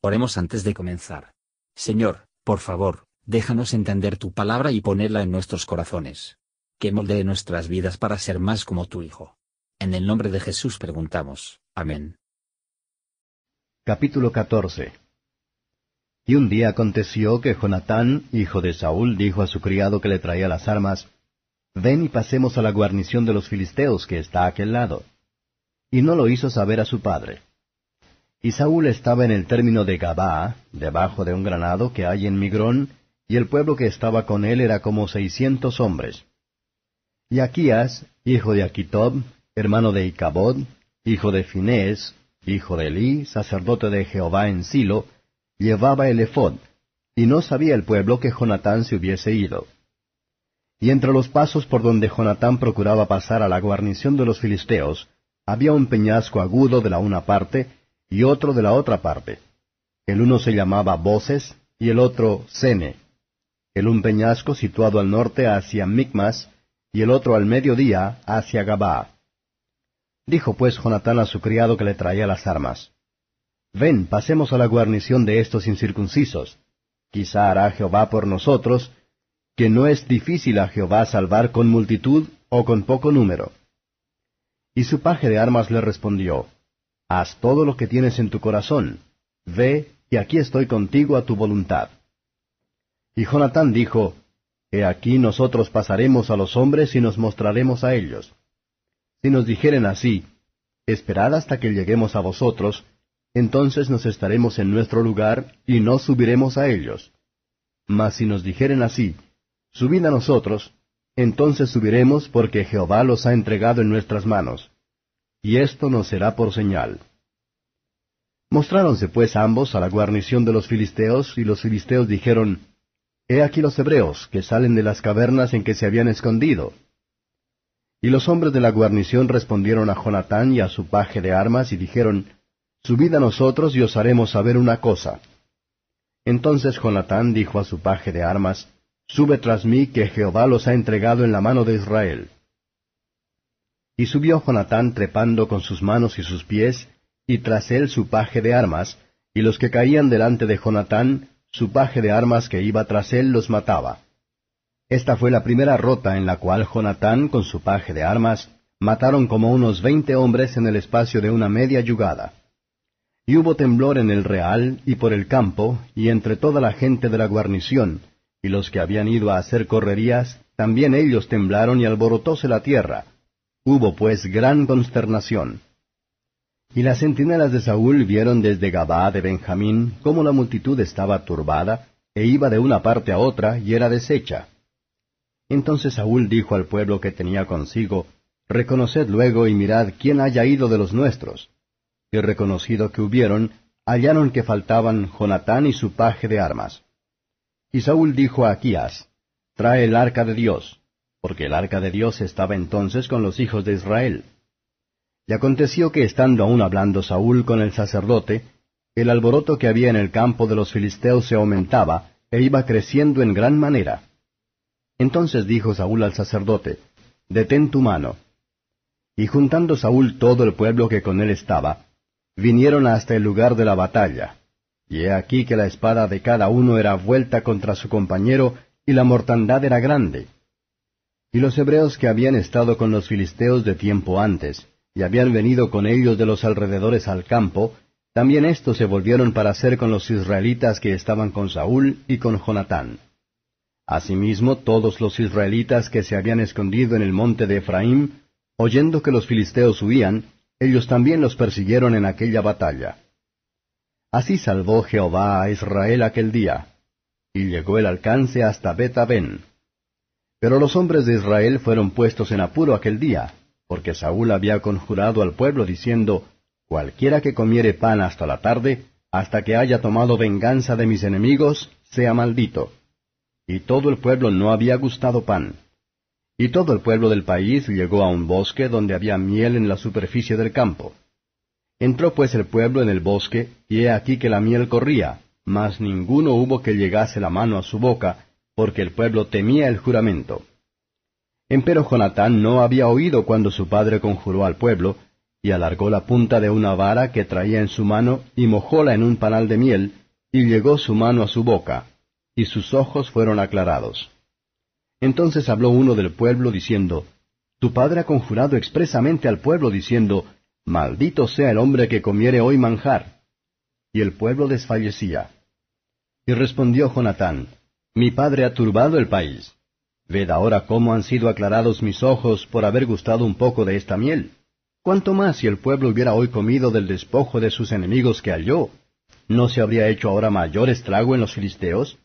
Oremos antes de comenzar. Señor, por favor, déjanos entender tu palabra y ponerla en nuestros corazones. Que moldee nuestras vidas para ser más como tu Hijo. En el nombre de Jesús preguntamos. Amén. Capítulo 14 Y un día aconteció que Jonatán, hijo de Saúl, dijo a su criado que le traía las armas, Ven y pasemos a la guarnición de los filisteos que está a aquel lado. Y no lo hizo saber a su padre. Y Saúl estaba en el término de Gabaa, debajo de un granado que hay en Migrón, y el pueblo que estaba con él era como seiscientos hombres. Y Aquías, hijo de Aquitob, hermano de Icabod, hijo de Finés, hijo de Elí, sacerdote de Jehová en Silo, llevaba el ephod, y no sabía el pueblo que Jonatán se hubiese ido. Y entre los pasos por donde Jonatán procuraba pasar a la guarnición de los filisteos, había un peñasco agudo de la una parte, y otro de la otra parte. El uno se llamaba Voces y el otro Sene. El un peñasco situado al norte hacia Micmas y el otro al mediodía hacia Gabaa. Dijo pues Jonatán a su criado que le traía las armas. Ven, pasemos a la guarnición de estos incircuncisos. Quizá hará Jehová por nosotros, que no es difícil a Jehová salvar con multitud o con poco número. Y su paje de armas le respondió, Haz todo lo que tienes en tu corazón. Ve, y aquí estoy contigo a tu voluntad. Y Jonatán dijo, He aquí nosotros pasaremos a los hombres y nos mostraremos a ellos. Si nos dijeren así, Esperad hasta que lleguemos a vosotros, entonces nos estaremos en nuestro lugar y no subiremos a ellos. Mas si nos dijeren así, Subid a nosotros, entonces subiremos porque Jehová los ha entregado en nuestras manos y esto nos será por señal. Mostráronse pues ambos a la guarnición de los filisteos, y los filisteos dijeron, He aquí los hebreos, que salen de las cavernas en que se habían escondido. Y los hombres de la guarnición respondieron a Jonatán y a su paje de armas, y dijeron, Subid a nosotros y os haremos saber una cosa. Entonces Jonatán dijo a su paje de armas, Sube tras mí, que Jehová los ha entregado en la mano de Israel. Y subió Jonatán trepando con sus manos y sus pies, y tras él su paje de armas, y los que caían delante de Jonatán, su paje de armas que iba tras él los mataba. Esta fue la primera rota en la cual Jonatán, con su paje de armas, mataron como unos veinte hombres en el espacio de una media yugada. Y hubo temblor en el real y por el campo, y entre toda la gente de la guarnición, y los que habían ido a hacer correrías, también ellos temblaron y alborotóse la tierra, Hubo pues gran consternación. Y las centinelas de Saúl vieron desde Gabá de Benjamín cómo la multitud estaba turbada, e iba de una parte a otra, y era deshecha. Entonces Saúl dijo al pueblo que tenía consigo, Reconoced luego y mirad quién haya ido de los nuestros. Y reconocido que hubieron, hallaron que faltaban Jonatán y su paje de armas. Y Saúl dijo a Aquías, Trae el arca de Dios porque el arca de Dios estaba entonces con los hijos de Israel. Y aconteció que estando aún hablando Saúl con el sacerdote, el alboroto que había en el campo de los filisteos se aumentaba, e iba creciendo en gran manera. Entonces dijo Saúl al sacerdote, Detén tu mano. Y juntando Saúl todo el pueblo que con él estaba, vinieron hasta el lugar de la batalla. Y he aquí que la espada de cada uno era vuelta contra su compañero, y la mortandad era grande. Y los hebreos que habían estado con los filisteos de tiempo antes, y habían venido con ellos de los alrededores al campo, también éstos se volvieron para hacer con los israelitas que estaban con Saúl y con Jonatán. Asimismo, todos los israelitas que se habían escondido en el monte de Efraín, oyendo que los filisteos huían, ellos también los persiguieron en aquella batalla. Así salvó Jehová a Israel aquel día, y llegó el alcance hasta Bet-Aben. Pero los hombres de Israel fueron puestos en apuro aquel día, porque Saúl había conjurado al pueblo diciendo, Cualquiera que comiere pan hasta la tarde, hasta que haya tomado venganza de mis enemigos, sea maldito. Y todo el pueblo no había gustado pan. Y todo el pueblo del país llegó a un bosque donde había miel en la superficie del campo. Entró pues el pueblo en el bosque, y he aquí que la miel corría, mas ninguno hubo que llegase la mano a su boca, porque el pueblo temía el juramento. Empero Jonatán no había oído cuando su padre conjuró al pueblo, y alargó la punta de una vara que traía en su mano, y mojóla en un panal de miel, y llegó su mano a su boca, y sus ojos fueron aclarados. Entonces habló uno del pueblo, diciendo, Tu padre ha conjurado expresamente al pueblo, diciendo, Maldito sea el hombre que comiere hoy manjar. Y el pueblo desfallecía. Y respondió Jonatán, Mi padre ha turbado el país. Ved ahora cómo han sido aclarados mis ojos por haber gustado un poco de esta miel. ¿Cuánto más si el pueblo hubiera hoy comido del despojo de sus enemigos que halló? ¿No se habría hecho ahora mayor estrago en los filisteos?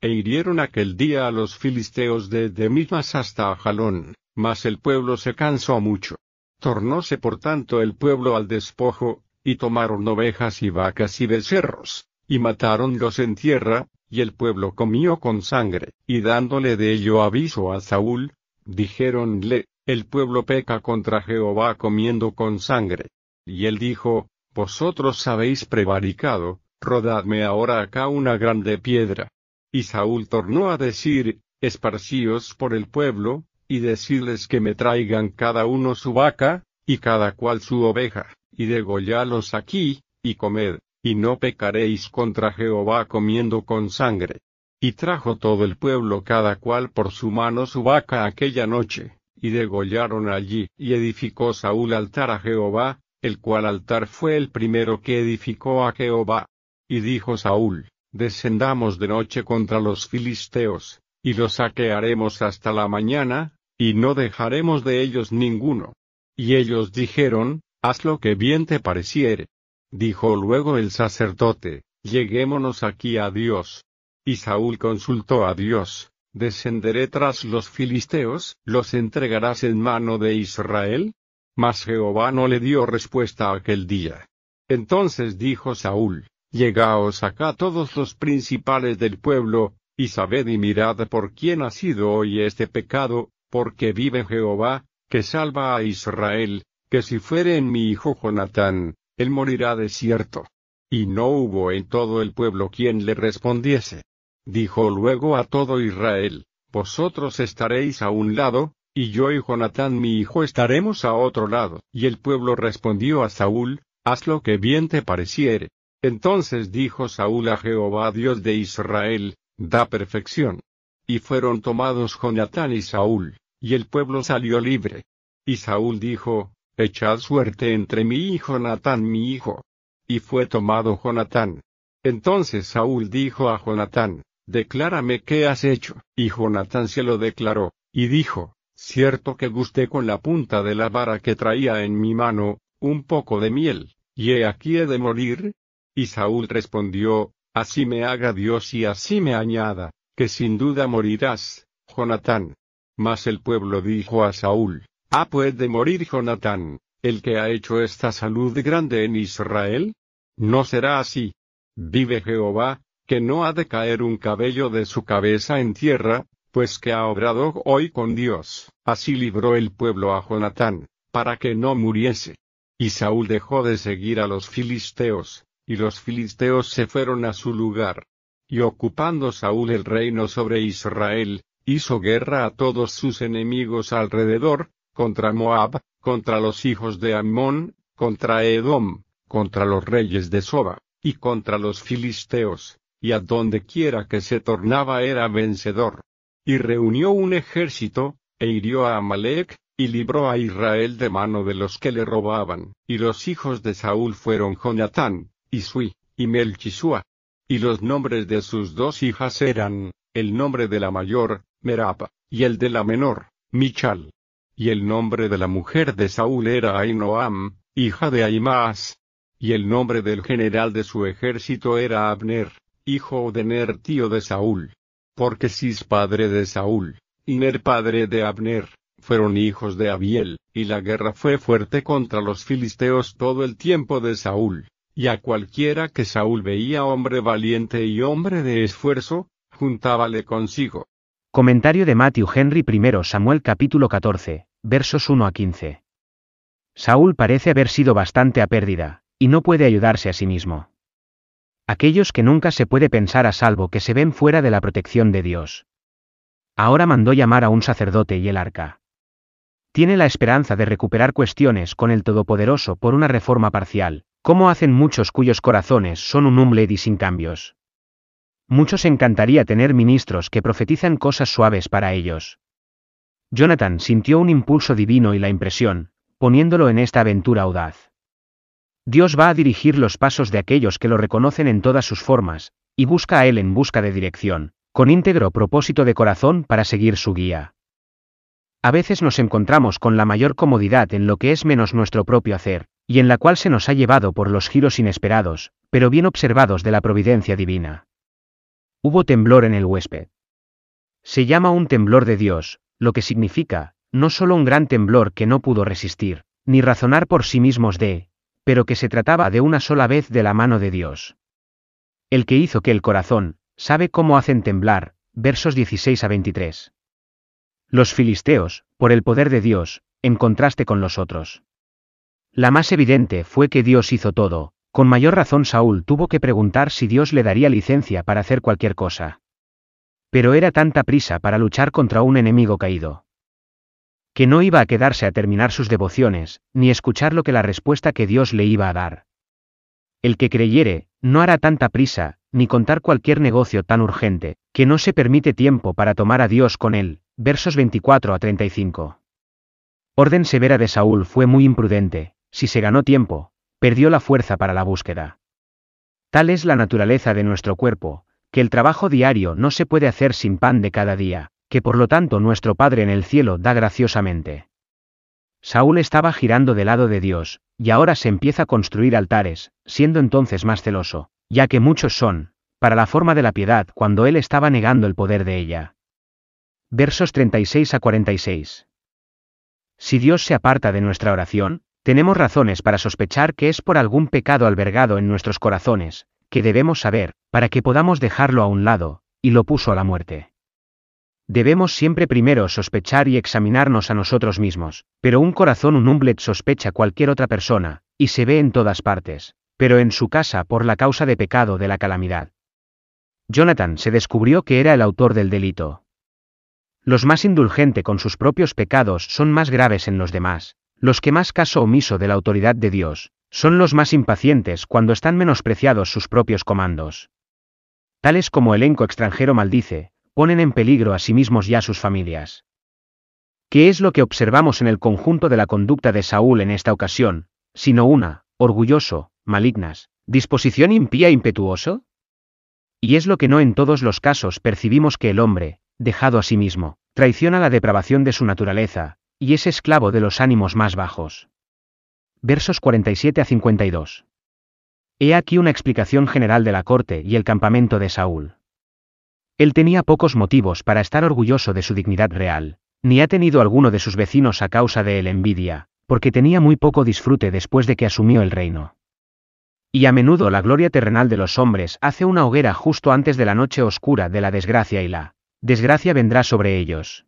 E hirieron aquel día a los filisteos desde Mismas hasta Jalón, mas el pueblo se cansó mucho. Tornóse por tanto el pueblo al despojo, y tomaron ovejas y vacas y becerros, y matáronlos en tierra, y el pueblo comió con sangre, y dándole de ello aviso a Saúl, dijéronle, el pueblo peca contra Jehová comiendo con sangre. Y él dijo, Vosotros habéis prevaricado, rodadme ahora acá una grande piedra. Y Saúl tornó a decir, Esparcíos por el pueblo, y decirles que me traigan cada uno su vaca, y cada cual su oveja, y degollalos aquí, y comed, y no pecaréis contra Jehová comiendo con sangre. Y trajo todo el pueblo cada cual por su mano su vaca aquella noche, y degollaron allí, y edificó Saúl altar a Jehová, el cual altar fue el primero que edificó a Jehová. Y dijo Saúl, Descendamos de noche contra los filisteos, y los saquearemos hasta la mañana, y no dejaremos de ellos ninguno. Y ellos dijeron, Haz lo que bien te pareciere. Dijo luego el sacerdote, Lleguémonos aquí a Dios. Y Saúl consultó a Dios, ¿Descenderé tras los filisteos? ¿Los entregarás en mano de Israel? Mas Jehová no le dio respuesta aquel día. Entonces dijo Saúl, Llegaos acá todos los principales del pueblo, y sabed y mirad por quién ha sido hoy este pecado, porque vive Jehová, que salva a Israel, que si fuere en mi hijo Jonatán, él morirá de cierto. Y no hubo en todo el pueblo quien le respondiese. Dijo luego a todo Israel, Vosotros estaréis a un lado, y yo y Jonatán mi hijo estaremos a otro lado. Y el pueblo respondió a Saúl, Haz lo que bien te pareciere. Entonces dijo Saúl a Jehová Dios de Israel, Da perfección. Y fueron tomados Jonatán y Saúl, y el pueblo salió libre. Y Saúl dijo, Echad suerte entre mí y Jonatán mi hijo. Y fue tomado Jonatán. Entonces Saúl dijo a Jonatán, Declárame qué has hecho. Y Jonatán se lo declaró, y dijo, Cierto que gusté con la punta de la vara que traía en mi mano, un poco de miel, y he aquí he de morir. Y Saúl respondió, Así me haga Dios y así me añada, que sin duda morirás, Jonatán. Mas el pueblo dijo a Saúl, ¿Ha pues de morir Jonatán, el que ha hecho esta salud grande en Israel? No será así. Vive Jehová, que no ha de caer un cabello de su cabeza en tierra, pues que ha obrado hoy con Dios. Así libró el pueblo a Jonatán, para que no muriese. Y Saúl dejó de seguir a los filisteos, y los filisteos se fueron a su lugar. Y ocupando Saúl el reino sobre Israel, hizo guerra a todos sus enemigos alrededor, contra Moab, contra los hijos de Ammón, contra Edom, contra los reyes de Soba, y contra los filisteos, y a donde quiera que se tornaba era vencedor. Y reunió un ejército, e hirió a Amalek, y libró a Israel de mano de los que le robaban. Y los hijos de Saúl fueron Jonatán, y Sui, y Melchisua. Y los nombres de sus dos hijas eran, el nombre de la mayor, Merab, y el de la menor, Michal. Y el nombre de la mujer de Saúl era Ainoam, hija de Aimaas. Y el nombre del general de su ejército era Abner, hijo de Ner tío de Saúl. Porque Cis padre de Saúl, y Ner padre de Abner, fueron hijos de Abiel, y la guerra fue fuerte contra los filisteos todo el tiempo de Saúl, y a cualquiera que Saúl veía hombre valiente y hombre de esfuerzo, juntábale consigo. Comentario de Matthew Henry I Samuel capítulo 14, versos 1 a 15. Saúl parece haber sido bastante a pérdida, y no puede ayudarse a sí mismo aquellos que nunca se puede pensar a salvo que se ven fuera de la protección de Dios. Ahora mandó llamar a un sacerdote y el arca. tiene la esperanza de recuperar cuestiones con el Todopoderoso por una reforma parcial, como hacen muchos cuyos corazones son un humbled y sin cambios. Muchos encantaría tener ministros que profetizan cosas suaves para ellos. Jonathan sintió un impulso divino y la impresión, poniéndolo en esta aventura audaz. Dios va a dirigir los pasos de aquellos que lo reconocen en todas sus formas, y busca a Él en busca de dirección, con íntegro propósito de corazón para seguir su guía. A veces nos encontramos con la mayor comodidad en lo que es menos nuestro propio hacer, y en la cual se nos ha llevado por los giros inesperados, pero bien observados de la providencia divina. Hubo temblor en el huésped. Se llama un temblor de Dios, lo que significa, no solo un gran temblor que no pudo resistir, ni razonar por sí mismos de, pero que se trataba de una sola vez de la mano de Dios. El que hizo que el corazón, sabe cómo hacen temblar, versos 16 a 23. Los filisteos, por el poder de Dios, en contraste con los otros. La más evidente fue que Dios hizo todo, con mayor razón Saúl tuvo que preguntar si Dios le daría licencia para hacer cualquier cosa. Pero era tanta prisa para luchar contra un enemigo caído. Que no iba a quedarse a terminar sus devociones, ni escuchar lo que la respuesta que Dios le iba a dar. El que creyere, no hará tanta prisa, ni contar cualquier negocio tan urgente, que no se permite tiempo para tomar a Dios con él. Versos 24 a 35. Orden severa de Saúl fue muy imprudente, si se ganó tiempo, perdió la fuerza para la búsqueda. Tal es la naturaleza de nuestro cuerpo, que el trabajo diario no se puede hacer sin pan de cada día, que por lo tanto nuestro Padre en el cielo da graciosamente. Saúl estaba girando del lado de Dios, y ahora se empieza a construir altares, siendo entonces más celoso, ya que muchos son, para la forma de la piedad cuando él estaba negando el poder de ella. Versos 36 a 46. Si Dios se aparta de nuestra oración, tenemos razones para sospechar que es por algún pecado albergado en nuestros corazones, que debemos saber, para que podamos dejarlo a un lado, y lo puso a la muerte. Debemos siempre primero sospechar y examinarnos a nosotros mismos, pero un corazón un humblet sospecha cualquier otra persona, y se ve en todas partes, pero en su casa por la causa de pecado de la calamidad. Jonathan se descubrió que era el autor del delito. Los más indulgente con sus propios pecados son más graves en los demás, los que más caso omiso de la autoridad de Dios, son los más impacientes cuando están menospreciados sus propios comandos. Tales como elenco extranjero maldice, ponen en peligro a sí mismos y a sus familias. ¿Qué es lo que observamos en el conjunto de la conducta de Saúl en esta ocasión, sino una, orgulloso, malignas, disposición impía e impetuoso? Y es lo que no en todos los casos percibimos que el hombre, dejado a sí mismo, traiciona la depravación de su naturaleza, y es esclavo de los ánimos más bajos. Versos 47 a 52. He aquí una explicación general de la corte y el campamento de Saúl. Él tenía pocos motivos para estar orgulloso de su dignidad real, ni ha tenido alguno de sus vecinos a causa de él envidia, porque tenía muy poco disfrute después de que asumió el reino. Y a menudo la gloria terrenal de los hombres hace una hoguera justo antes de la noche oscura de la desgracia y la desgracia vendrá sobre ellos.